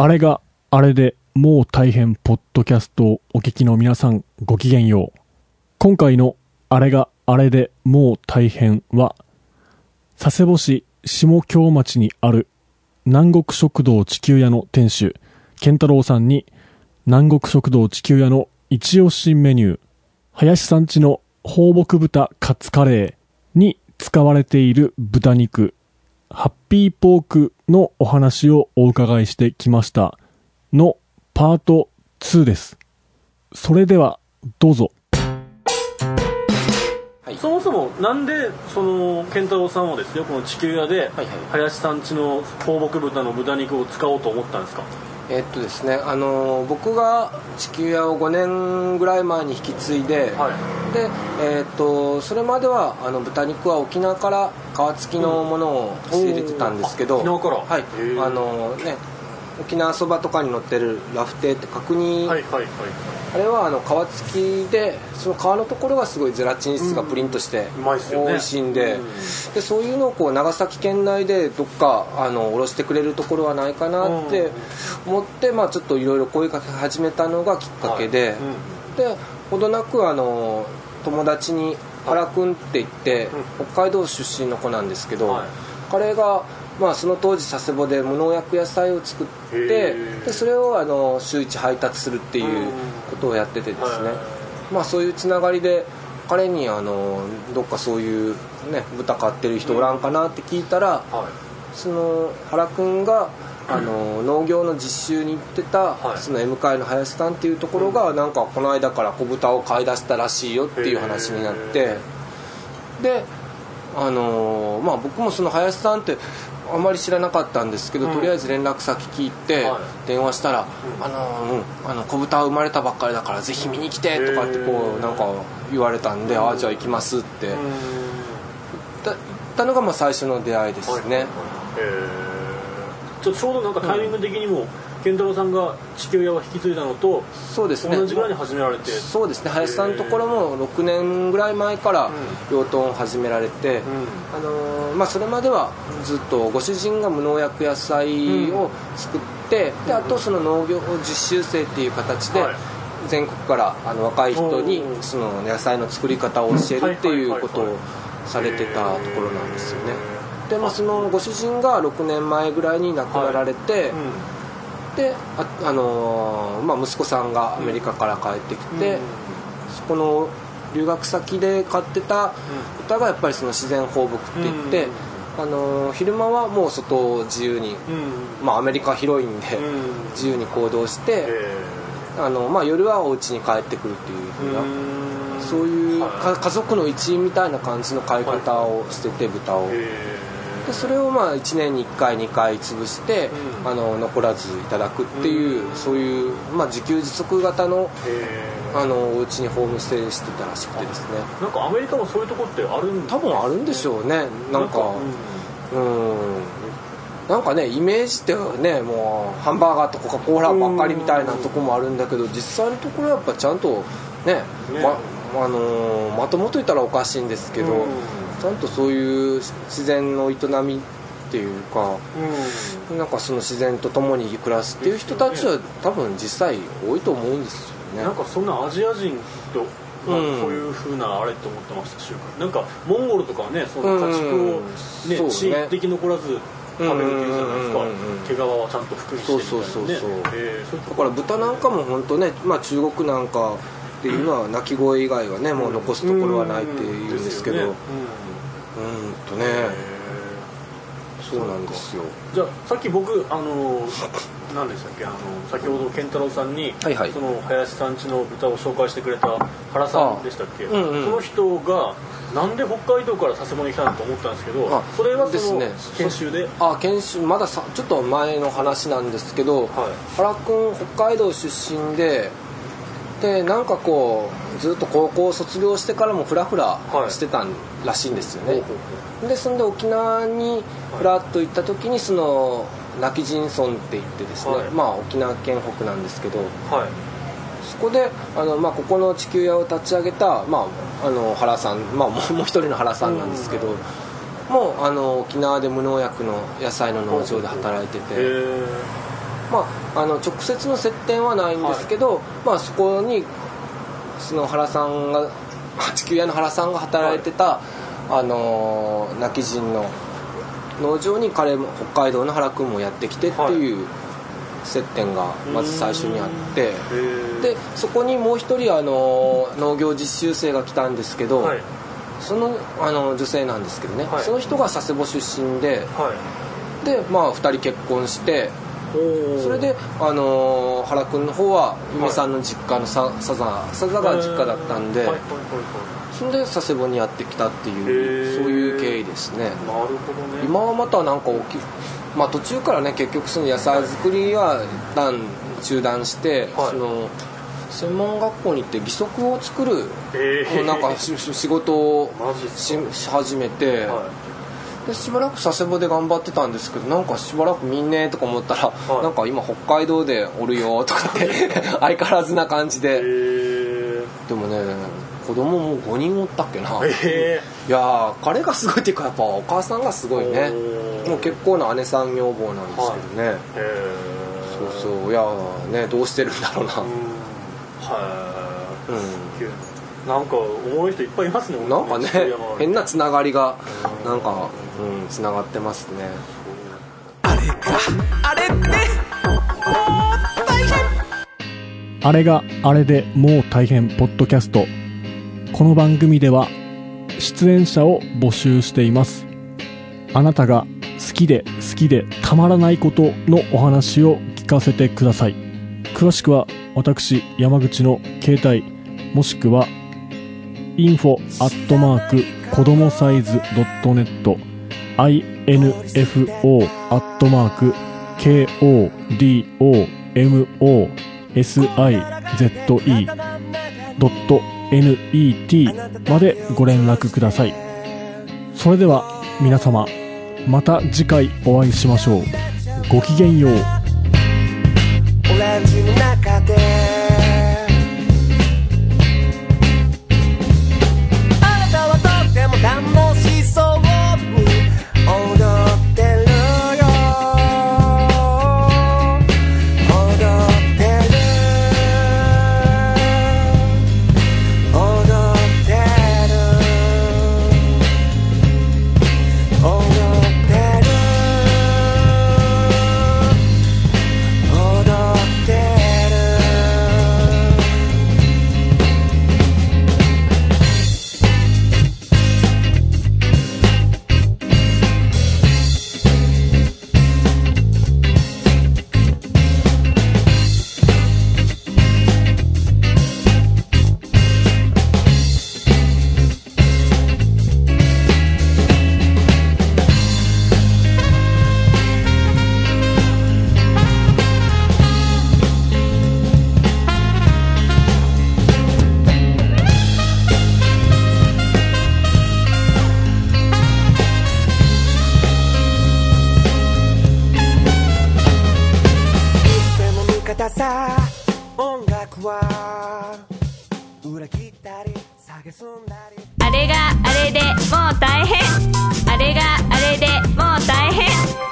あれがあれでもう大変ポッドキャストをお聞きの皆さんごきげんよう。今回のあれがあれでもう大変は、佐世保市下京町にある南国食堂地球屋の店主、健太郎さんに南国食堂地球屋の一押しメニュー、林さんちの放牧豚カツカレーに使われている豚肉、ハッピーポークのお話をお伺いしてきました。のパート2です。それではどうぞ。そもそもなんでその健太郎さんはですよこの地球屋で林さんちの放牧豚の豚肉を使おうと思ったんですか？えっとですねあの僕が地球屋を5年ぐらい前に引き継いで、はい。でえっとそれまではあの豚肉は沖縄から皮付きのものを仕入れてたんですけど、うんあ沖縄から？はい。あのね沖縄そばとかに乗ってるラフテーって角煮、はいはいはい。あれはあの皮付きでその皮のところがすごいゼラチン質がプリンとしてうまいっすよね。美味しいんで,、うん。でそういうのをこう長崎県内でどっかあの卸してくれるところはないかなって思って、まあ、ちょっといろいろ声かけ始めたのがきっかけで、はい。うん。でほどなくあの友達に原君って言って、北海道出身の子なんですけど、はい。彼が、まあ、その当時佐世保で無農薬野菜を作ってでそれをあの週一配達するっていうことをやっててですね、はい。まあ、そういうつながりで彼にあのどっかそういう、ね、豚飼ってる人おらんかなって聞いたら、はい。その原君があの農業の実習に行ってた、はい。その M 会の林さんっていうところが、なんかこの間から子豚を買い出したらしいよっていう話になってであのまあ僕もその林さんってあまり知らなかったんですけど、うん。とりあえず連絡先聞いて、はい。電話したら「あのうんあの子豚生まれたばっかりだからぜひ見に来て」とかってこうなんか言われたんで「ああじゃあ行きます」って。言っうたのがまあ最初の出会いですね。んへえちょちょうどなんかタイミング的にも健太郎さんが地球屋を引き継いだのとそうですね。同じぐらいに始められて。そうですね。林さんのところも6年ぐらい前から養豚を始められて、あのーまあ、それまではずっとご主人が無農薬野菜を作って、であとその農業実習生っていう形ではい。全国からあの若い人にうんその野菜の作り方を教えるっていうことをされてたところなんですよねで、まあ、そのご主人が6年前ぐらいに亡くなられて、であ、あのーまあ、息子さんがアメリカから帰ってきて、うん。そこの留学先で飼ってた豚がやっぱりその自然放牧って言って、あのー昼間はもう外を自由に、うん。まあ、アメリカ広いんで、うん。自由に行動して、へあのまあ、夜はお家に帰ってくるっていうふうな、えそういうはい。か家族の一員みたいな感じの飼い方をしてて豚を。へでそれをまあ1年に1回2回潰して、うん。あの残らずいただくっていう、そういう、まあ、自給自足型のあのお家にホームステイしてたらしくてですね。えなんかアメリカもそういうとこってあるん多分あるんでしょうね。なんかうん。うん。なんかねイメージってねもうハンバーガーとコカ・コーラばっかりみたいなとこもあるんだけど実際のところやっぱちゃんとねね。まあのーまともと言ったらおかしいんですけど、うんちゃんとそういう自然の営みっていうかなんかその自然と共に暮らすっていう人たちは多分実際多いと思うんですよね。なんかそんなアジア人となんかうん。そういうふうなあれって思ってましたしなんかモンゴルとかはねその家畜をうん。ねそうね。地域的残らず食べるっていうじゃないですか。うんうんうんうん。毛皮はちゃんと服にしてみたいなね。そうそうそうそう。えーだこから豚なんかも本当ね、まあ、中国なんかっていうのは鳴き声以外はね、もう残すところはないっていうんですけど、うん、よねとね、そうなんですよ。じゃあさっき僕あの 何でしたっけ？あの先ほど健太郎さんに、はいはい。その林さん家の豚を紹介してくれた原さんでしたっけ、うんうん。その人がなんで北海道から佐世保に来たのと思ったんですけどあそれはそのですね。研修で？あ研修まださちょっと前の話なんですけど、はい。原君北海道出身ででなんかこうずっと高校卒業してからもフラフラはい。してたんらしいんですよね、ほうほうでそんで沖縄にフラッと行った時にその泣き人村って言ってですね、はい。まあ沖縄県北なんですけどはい。そこであの、まあ、ここの地球屋を立ち上げた、まあ、あの原さん、まあ、もう一人の原さんなんですけど、もうあの沖縄で無農薬の野菜の農場で働いてて、へまあ、あの直接の接点はないんですけど、まあ、そこにその原さんが地球屋の原さんが働いてた、あのー泣き人の農場に彼も北海道の原君もやってきてっていう接点がまず最初にあってへえでそこにもう一人、あのー農業実習生が来たんですけど、はい。そのあの女性なんですけどね、はい。その人が佐世保出身ではい。でまあ2人結婚してそれで、あのー原君の方は嫁さんの実家のさ佐賀佐賀が実家だったんで、はいはいはいそれで佐世保にやってきたっていへうー。そういう経緯ですね。はいなるほどね。今はまたなんか大きいまあ途中からね結局その野菜作りは一旦中断して、はい。その専門学校に行って義足を作る、えー。なんか仕事をし始めて、はでしばらく佐世保で頑張ってたんですけどなんかしばらく見んねえとか思ったら、い。なんか今北海道でおるよとかって 相変わらずな感じで。えでもね子供も5人おったっけな、いえやー彼がすごいっていうかやっぱお母さんがすごいね。もう結構な姉さん女房なんですけどね、へえそうそう。いやーねどうしてるんだろうな、うん。はい。うん。なんかおもろい人いっぱいいますねなんかね変なつながりがなんかうんつながってますね。あれがあれでもう大変ポッドキャスト。この番組では出演者を募集しています。あなたが好きで好きでたまらないことのお話を聞かせてください。詳しくは私山口の携帯もしくは info アットマーク子供サイズ .net info アットマーク kodomosize.net までご連絡ください。それでは皆様また次回お会いしましょう。ごきげんよう。た音楽は裏切ったり蔑んだりあれがあれでもう大変。あれがあれでもう大変。